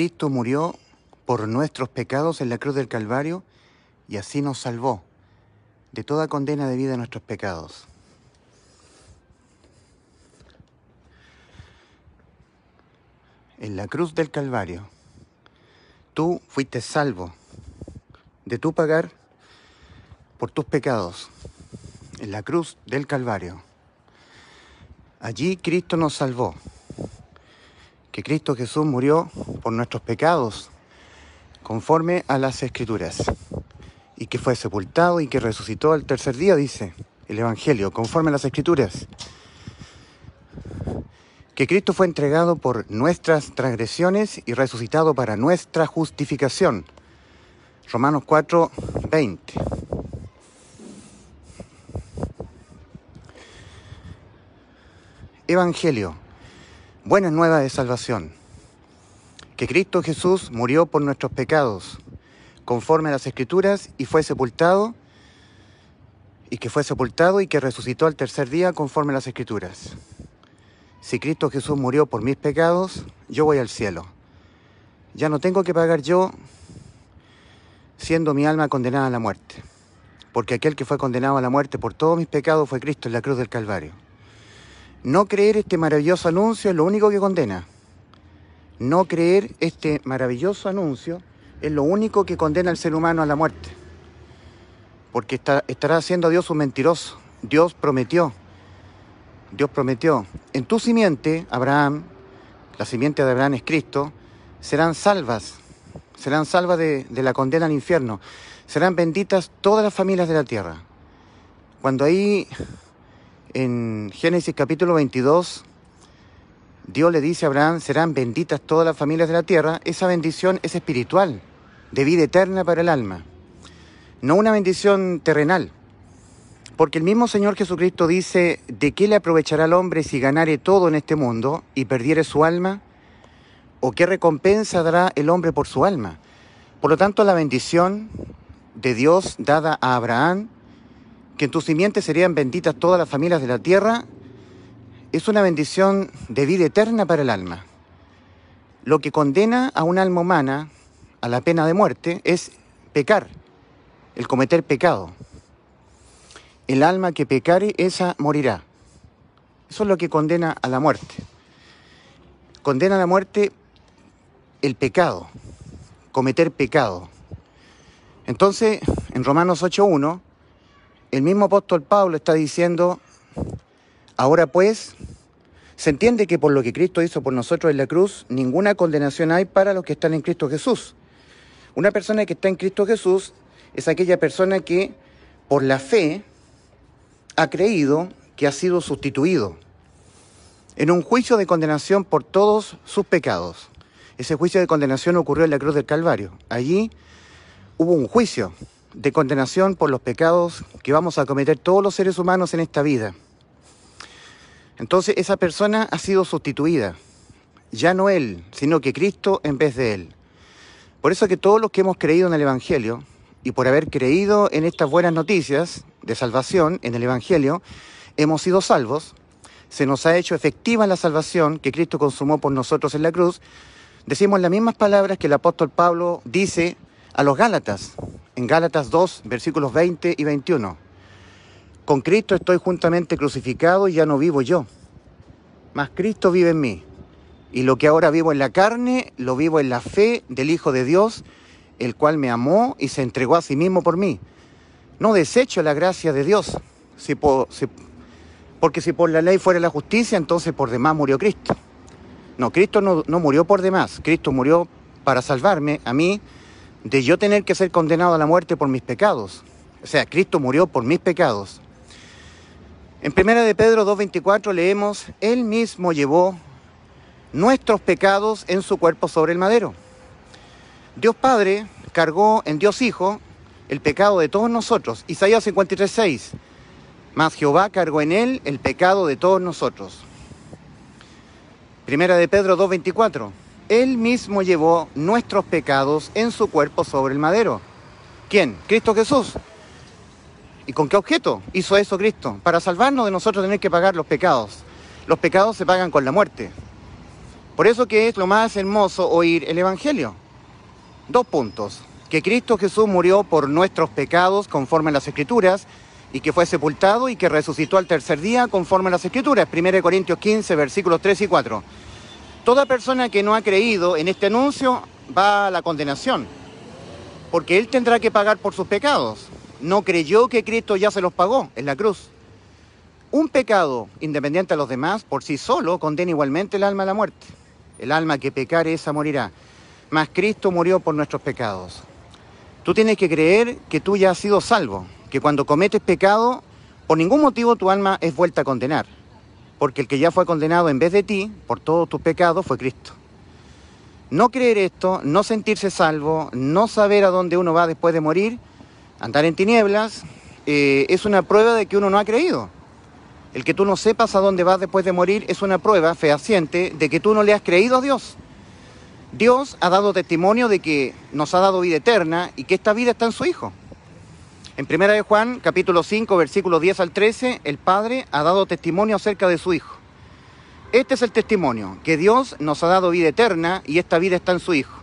Cristo murió por nuestros pecados en la cruz del Calvario y así nos salvó de toda condena debida a nuestros pecados. En la cruz del Calvario, tú fuiste salvo de tu pagar por tus pecados. En la cruz del Calvario. Allí Cristo nos salvó. Que Cristo Jesús murió por nuestros pecados conforme a las escrituras. Y que fue sepultado y que resucitó al tercer día, dice el Evangelio, conforme a las escrituras. Que Cristo fue entregado por nuestras transgresiones y resucitado para nuestra justificación. Romanos 4, 20. Evangelio, buena nueva de salvación, que Cristo Jesús murió por nuestros pecados, conforme a las Escrituras, y fue sepultado, y que fue sepultado y que resucitó al tercer día conforme a las Escrituras. Si Cristo Jesús murió por mis pecados, yo voy al cielo. Ya no tengo que pagar yo siendo mi alma condenada a la muerte, porque aquel que fue condenado a la muerte por todos mis pecados fue Cristo en la cruz del Calvario. No creer este maravilloso anuncio es lo único que condena. No creer este maravilloso anuncio es lo único que condena al ser humano a la muerte. Porque estará haciendo a Dios un mentiroso. Dios prometió. Dios prometió. En tu simiente, Abraham, la simiente de Abraham es Cristo, serán salvas. Serán salvas de, de la condena al infierno. Serán benditas todas las familias de la tierra. Cuando ahí en Génesis capítulo 22, Dios le dice a Abraham, serán benditas todas las familias de la tierra. Esa bendición es espiritual, de vida eterna para el alma, no una bendición terrenal. Porque el mismo Señor Jesucristo dice, ¿de qué le aprovechará al hombre si ganare todo en este mundo y perdiere su alma? ¿O qué recompensa dará el hombre por su alma? Por lo tanto, la bendición de Dios dada a Abraham que en tu simiente serían benditas todas las familias de la tierra, es una bendición de vida eterna para el alma. Lo que condena a un alma humana a la pena de muerte es pecar, el cometer pecado. El alma que pecare, esa morirá. Eso es lo que condena a la muerte. Condena a la muerte el pecado, cometer pecado. Entonces, en Romanos 8.1, el mismo apóstol Pablo está diciendo, ahora pues, se entiende que por lo que Cristo hizo por nosotros en la cruz, ninguna condenación hay para los que están en Cristo Jesús. Una persona que está en Cristo Jesús es aquella persona que por la fe ha creído que ha sido sustituido en un juicio de condenación por todos sus pecados. Ese juicio de condenación ocurrió en la cruz del Calvario. Allí hubo un juicio de condenación por los pecados que vamos a cometer todos los seres humanos en esta vida. Entonces esa persona ha sido sustituida. Ya no él, sino que Cristo en vez de él. Por eso que todos los que hemos creído en el Evangelio y por haber creído en estas buenas noticias de salvación en el Evangelio, hemos sido salvos, se nos ha hecho efectiva la salvación que Cristo consumó por nosotros en la cruz, decimos las mismas palabras que el apóstol Pablo dice a los Gálatas, en Gálatas 2, versículos 20 y 21. Con Cristo estoy juntamente crucificado y ya no vivo yo, mas Cristo vive en mí. Y lo que ahora vivo en la carne, lo vivo en la fe del Hijo de Dios, el cual me amó y se entregó a sí mismo por mí. No desecho la gracia de Dios, porque si por la ley fuera la justicia, entonces por demás murió Cristo. No, Cristo no murió por demás, Cristo murió para salvarme a mí de yo tener que ser condenado a la muerte por mis pecados. O sea, Cristo murió por mis pecados. En 1 de Pedro 2.24 leemos, Él mismo llevó nuestros pecados en su cuerpo sobre el madero. Dios Padre cargó en Dios Hijo el pecado de todos nosotros. Isaías 53.6, mas Jehová cargó en Él el pecado de todos nosotros. Primera de Pedro 2.24, él mismo llevó nuestros pecados en su cuerpo sobre el madero. ¿Quién? Cristo Jesús. ¿Y con qué objeto hizo eso Cristo? Para salvarnos de nosotros tener que pagar los pecados. Los pecados se pagan con la muerte. Por eso que es lo más hermoso oír el Evangelio. Dos puntos. Que Cristo Jesús murió por nuestros pecados conforme a las Escrituras y que fue sepultado y que resucitó al tercer día conforme a las Escrituras. 1 Corintios 15, versículos 3 y 4. Toda persona que no ha creído en este anuncio va a la condenación, porque él tendrá que pagar por sus pecados. No creyó que Cristo ya se los pagó en la cruz. Un pecado, independiente a los demás, por sí solo condena igualmente el alma a la muerte. El alma que pecare, esa morirá. Mas Cristo murió por nuestros pecados. Tú tienes que creer que tú ya has sido salvo, que cuando cometes pecado, por ningún motivo tu alma es vuelta a condenar, porque el que ya fue condenado en vez de ti, por todos tus pecados, fue Cristo. No creer esto, no sentirse salvo, no saber a dónde uno va después de morir, andar en tinieblas, eh, es una prueba de que uno no ha creído. El que tú no sepas a dónde vas después de morir es una prueba fehaciente de que tú no le has creído a Dios. Dios ha dado testimonio de que nos ha dado vida eterna y que esta vida está en su Hijo. En 1 de Juan, capítulo 5, versículos 10 al 13, el Padre ha dado testimonio acerca de su Hijo. Este es el testimonio, que Dios nos ha dado vida eterna y esta vida está en su Hijo.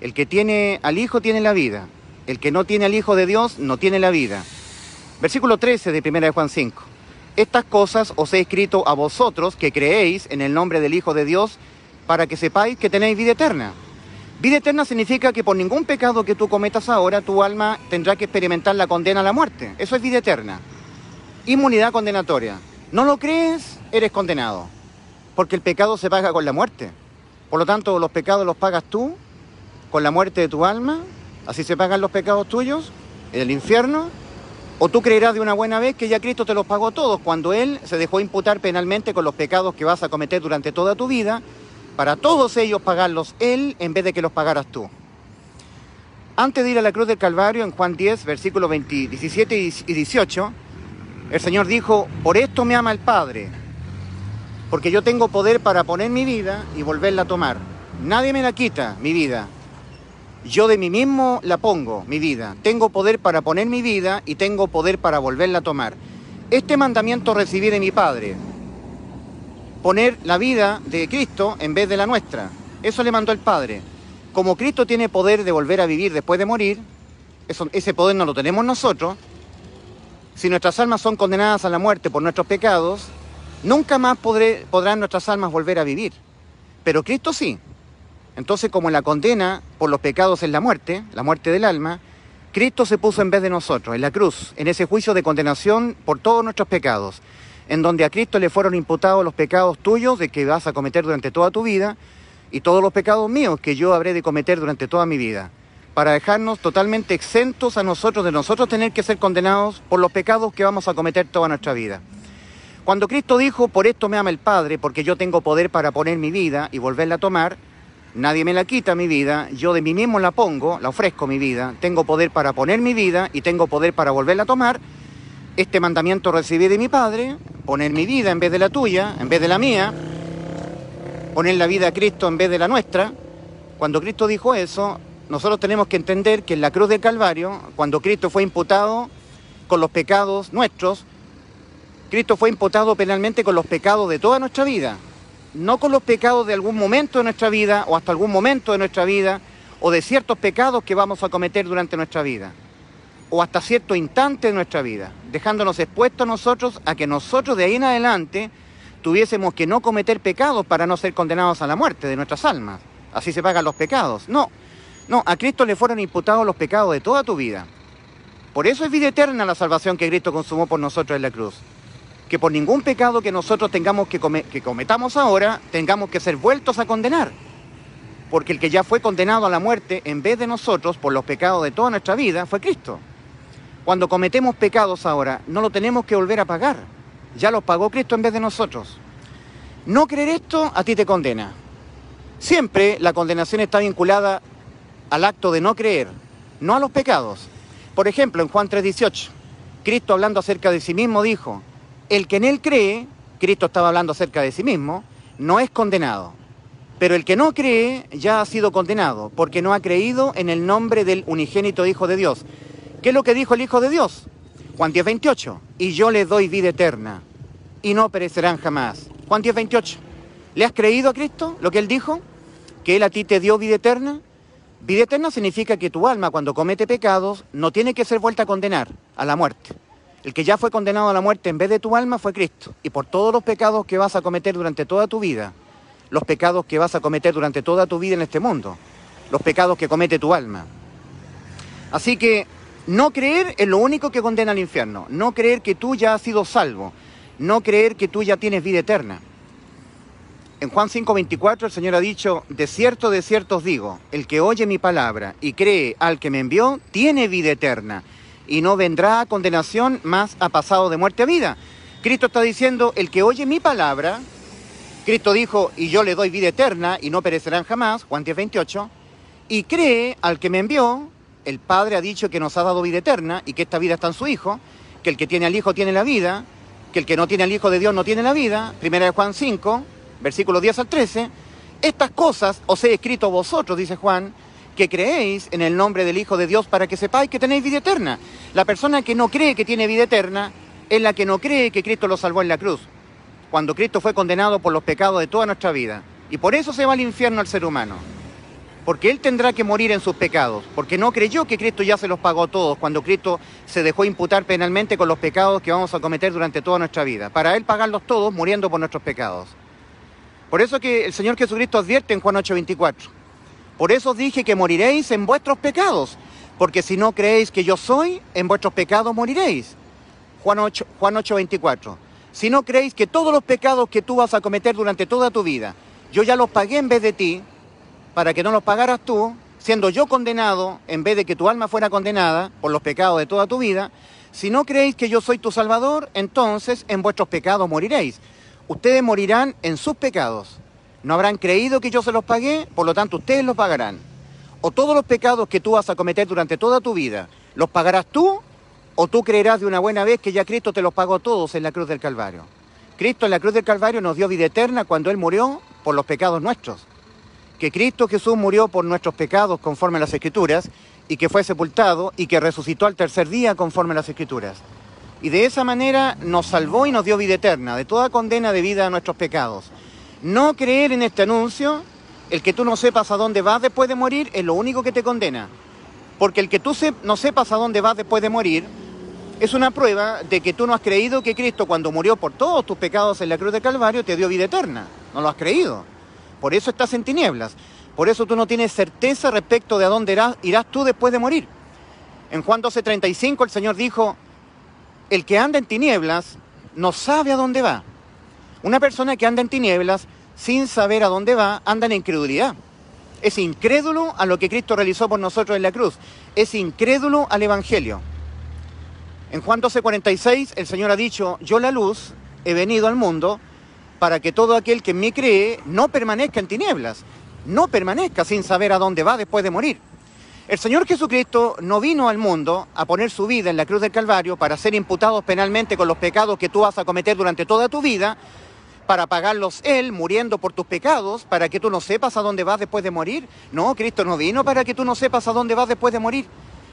El que tiene al Hijo tiene la vida. El que no tiene al Hijo de Dios no tiene la vida. Versículo 13 de 1 de Juan 5. Estas cosas os he escrito a vosotros que creéis en el nombre del Hijo de Dios para que sepáis que tenéis vida eterna. Vida eterna significa que por ningún pecado que tú cometas ahora, tu alma tendrá que experimentar la condena a la muerte. Eso es vida eterna. Inmunidad condenatoria. ¿No lo crees? Eres condenado. Porque el pecado se paga con la muerte. Por lo tanto, los pecados los pagas tú con la muerte de tu alma. Así se pagan los pecados tuyos en el infierno. O tú creerás de una buena vez que ya Cristo te los pagó todos cuando Él se dejó imputar penalmente con los pecados que vas a cometer durante toda tu vida para todos ellos pagarlos Él en vez de que los pagaras tú. Antes de ir a la cruz del Calvario, en Juan 10, versículos 17 y 18, el Señor dijo, por esto me ama el Padre, porque yo tengo poder para poner mi vida y volverla a tomar. Nadie me la quita, mi vida. Yo de mí mismo la pongo, mi vida. Tengo poder para poner mi vida y tengo poder para volverla a tomar. Este mandamiento recibí de mi Padre poner la vida de Cristo en vez de la nuestra. Eso le mandó el Padre. Como Cristo tiene poder de volver a vivir después de morir, ese poder no lo tenemos nosotros. Si nuestras almas son condenadas a la muerte por nuestros pecados, nunca más podrán nuestras almas volver a vivir. Pero Cristo sí. Entonces, como la condena por los pecados es la muerte, la muerte del alma, Cristo se puso en vez de nosotros, en la cruz, en ese juicio de condenación por todos nuestros pecados en donde a Cristo le fueron imputados los pecados tuyos de que vas a cometer durante toda tu vida y todos los pecados míos que yo habré de cometer durante toda mi vida, para dejarnos totalmente exentos a nosotros de nosotros tener que ser condenados por los pecados que vamos a cometer toda nuestra vida. Cuando Cristo dijo, por esto me ama el Padre, porque yo tengo poder para poner mi vida y volverla a tomar, nadie me la quita mi vida, yo de mí mismo la pongo, la ofrezco mi vida, tengo poder para poner mi vida y tengo poder para volverla a tomar, este mandamiento recibí de mi Padre, poner mi vida en vez de la tuya, en vez de la mía, poner la vida a Cristo en vez de la nuestra. Cuando Cristo dijo eso, nosotros tenemos que entender que en la cruz del Calvario, cuando Cristo fue imputado con los pecados nuestros, Cristo fue imputado penalmente con los pecados de toda nuestra vida, no con los pecados de algún momento de nuestra vida o hasta algún momento de nuestra vida o de ciertos pecados que vamos a cometer durante nuestra vida o hasta cierto instante de nuestra vida, dejándonos expuestos nosotros a que nosotros de ahí en adelante tuviésemos que no cometer pecados para no ser condenados a la muerte de nuestras almas. Así se pagan los pecados. No, no, a Cristo le fueron imputados los pecados de toda tu vida. Por eso es vida eterna la salvación que Cristo consumó por nosotros en la cruz. Que por ningún pecado que nosotros tengamos que, que cometamos ahora, tengamos que ser vueltos a condenar. Porque el que ya fue condenado a la muerte en vez de nosotros por los pecados de toda nuestra vida fue Cristo. Cuando cometemos pecados ahora, no lo tenemos que volver a pagar. Ya los pagó Cristo en vez de nosotros. No creer esto a ti te condena. Siempre la condenación está vinculada al acto de no creer, no a los pecados. Por ejemplo, en Juan 3:18, Cristo hablando acerca de sí mismo dijo, el que en él cree, Cristo estaba hablando acerca de sí mismo, no es condenado. Pero el que no cree ya ha sido condenado, porque no ha creído en el nombre del unigénito Hijo de Dios. ¿Qué es lo que dijo el Hijo de Dios? Juan 10, 28. Y yo les doy vida eterna y no perecerán jamás. Juan 10, 28. ¿Le has creído a Cristo lo que Él dijo? ¿Que Él a ti te dio vida eterna? Vida eterna significa que tu alma cuando comete pecados no tiene que ser vuelta a condenar a la muerte. El que ya fue condenado a la muerte en vez de tu alma fue Cristo. Y por todos los pecados que vas a cometer durante toda tu vida, los pecados que vas a cometer durante toda tu vida en este mundo, los pecados que comete tu alma. Así que no creer es lo único que condena al infierno. No creer que tú ya has sido salvo. No creer que tú ya tienes vida eterna. En Juan 5:24 el Señor ha dicho, de cierto, de cierto os digo, el que oye mi palabra y cree al que me envió, tiene vida eterna y no vendrá a condenación, más ha pasado de muerte a vida. Cristo está diciendo, el que oye mi palabra, Cristo dijo, y yo le doy vida eterna y no perecerán jamás, Juan 10:28, y cree al que me envió, el Padre ha dicho que nos ha dado vida eterna y que esta vida está en su Hijo, que el que tiene al Hijo tiene la vida, que el que no tiene al Hijo de Dios no tiene la vida, primera de Juan 5, versículos 10 al 13, estas cosas os he escrito vosotros, dice Juan, que creéis en el nombre del Hijo de Dios para que sepáis que tenéis vida eterna. La persona que no cree que tiene vida eterna es la que no cree que Cristo lo salvó en la cruz, cuando Cristo fue condenado por los pecados de toda nuestra vida. Y por eso se va al infierno al ser humano porque él tendrá que morir en sus pecados, porque no creyó que Cristo ya se los pagó todos cuando Cristo se dejó imputar penalmente con los pecados que vamos a cometer durante toda nuestra vida, para él pagarlos todos muriendo por nuestros pecados. Por eso que el Señor Jesucristo advierte en Juan 8:24, por eso dije que moriréis en vuestros pecados, porque si no creéis que yo soy, en vuestros pecados moriréis. Juan 8, Juan 8:24, si no creéis que todos los pecados que tú vas a cometer durante toda tu vida, yo ya los pagué en vez de ti, para que no los pagaras tú, siendo yo condenado, en vez de que tu alma fuera condenada por los pecados de toda tu vida, si no creéis que yo soy tu Salvador, entonces en vuestros pecados moriréis. Ustedes morirán en sus pecados. No habrán creído que yo se los pagué, por lo tanto ustedes los pagarán. O todos los pecados que tú vas a cometer durante toda tu vida, los pagarás tú, o tú creerás de una buena vez que ya Cristo te los pagó todos en la cruz del Calvario. Cristo en la cruz del Calvario nos dio vida eterna cuando Él murió por los pecados nuestros que Cristo Jesús murió por nuestros pecados conforme a las Escrituras y que fue sepultado y que resucitó al tercer día conforme a las Escrituras. Y de esa manera nos salvó y nos dio vida eterna, de toda condena debida a nuestros pecados. No creer en este anuncio, el que tú no sepas a dónde vas después de morir, es lo único que te condena. Porque el que tú no sepas a dónde vas después de morir, es una prueba de que tú no has creído que Cristo cuando murió por todos tus pecados en la cruz de Calvario te dio vida eterna. No lo has creído. Por eso estás en tinieblas. Por eso tú no tienes certeza respecto de a dónde irás, irás tú después de morir. En Juan 12:35 el Señor dijo, el que anda en tinieblas no sabe a dónde va. Una persona que anda en tinieblas sin saber a dónde va, anda en incredulidad. Es incrédulo a lo que Cristo realizó por nosotros en la cruz. Es incrédulo al Evangelio. En Juan 12:46 el Señor ha dicho, yo la luz he venido al mundo para que todo aquel que en mí cree no permanezca en tinieblas, no permanezca sin saber a dónde va después de morir. El Señor Jesucristo no vino al mundo a poner su vida en la cruz del Calvario para ser imputados penalmente con los pecados que tú vas a cometer durante toda tu vida, para pagarlos Él muriendo por tus pecados, para que tú no sepas a dónde vas después de morir. No, Cristo no vino para que tú no sepas a dónde vas después de morir.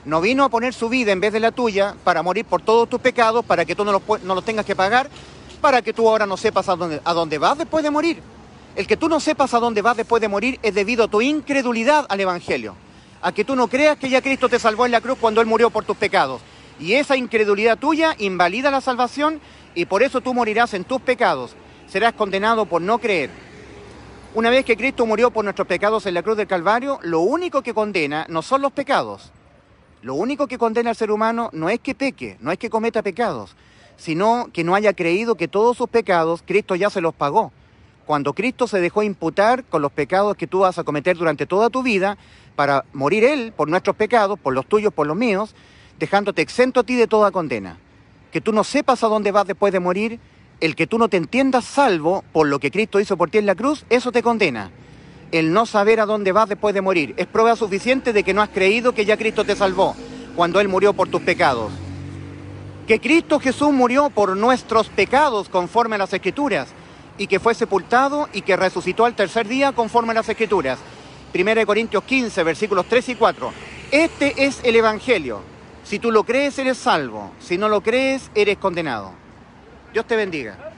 No vino a poner su vida en vez de la tuya para morir por todos tus pecados, para que tú no los, no los tengas que pagar, para que tú ahora no sepas a dónde, a dónde vas después de morir. El que tú no sepas a dónde vas después de morir es debido a tu incredulidad al Evangelio, a que tú no creas que ya Cristo te salvó en la cruz cuando Él murió por tus pecados. Y esa incredulidad tuya invalida la salvación y por eso tú morirás en tus pecados. Serás condenado por no creer. Una vez que Cristo murió por nuestros pecados en la cruz del Calvario, lo único que condena no son los pecados. Lo único que condena al ser humano no es que peque, no es que cometa pecados, sino que no haya creído que todos sus pecados Cristo ya se los pagó. Cuando Cristo se dejó imputar con los pecados que tú vas a cometer durante toda tu vida, para morir Él por nuestros pecados, por los tuyos, por los míos, dejándote exento a ti de toda condena. Que tú no sepas a dónde vas después de morir, el que tú no te entiendas salvo por lo que Cristo hizo por ti en la cruz, eso te condena. El no saber a dónde vas después de morir es prueba suficiente de que no has creído que ya Cristo te salvó cuando Él murió por tus pecados que Cristo Jesús murió por nuestros pecados conforme a las Escrituras y que fue sepultado y que resucitó al tercer día conforme a las Escrituras. 1 Corintios 15, versículos 3 y 4. Este es el Evangelio. Si tú lo crees, eres salvo. Si no lo crees, eres condenado. Dios te bendiga.